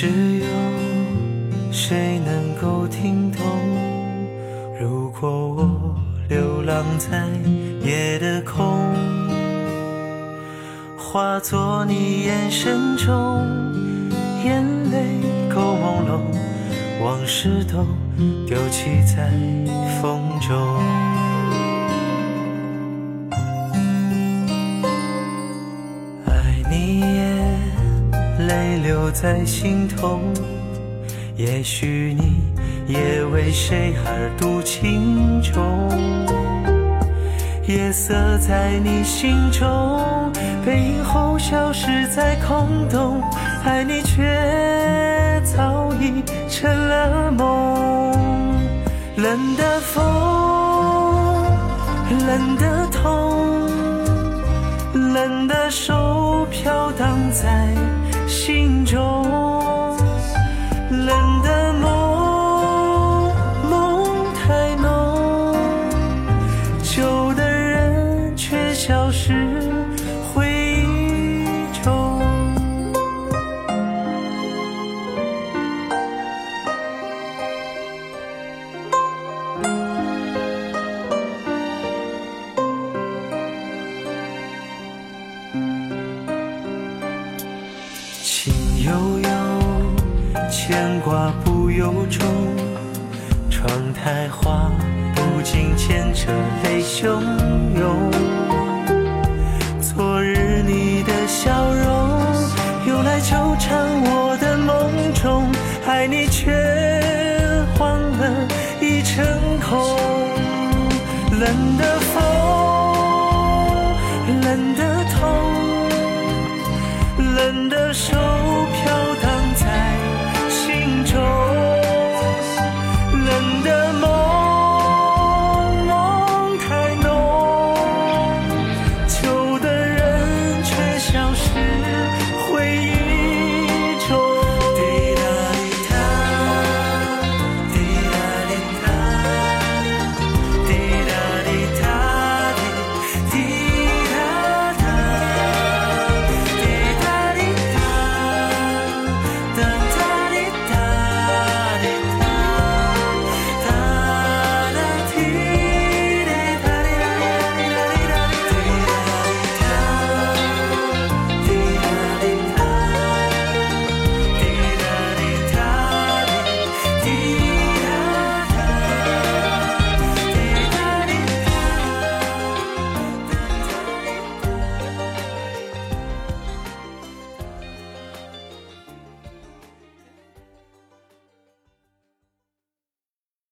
只有谁能够听懂？如果我流浪在夜的空，化作你眼神中眼泪够朦胧，往事都丢弃在风中。在心头。也许你也为谁而读情衷，夜色在你心中，背影后消失在空洞，爱你却早已成了梦。冷的风，冷的痛，冷的手飘荡在心中。冷的梦，梦太浓，旧的人却消失回忆中。悠悠。牵挂不由衷，窗台花不禁牵扯泪汹涌。昨日你的笑容，又来纠缠我的梦中，爱你却换了一场空。冷的风，冷的痛，冷的手。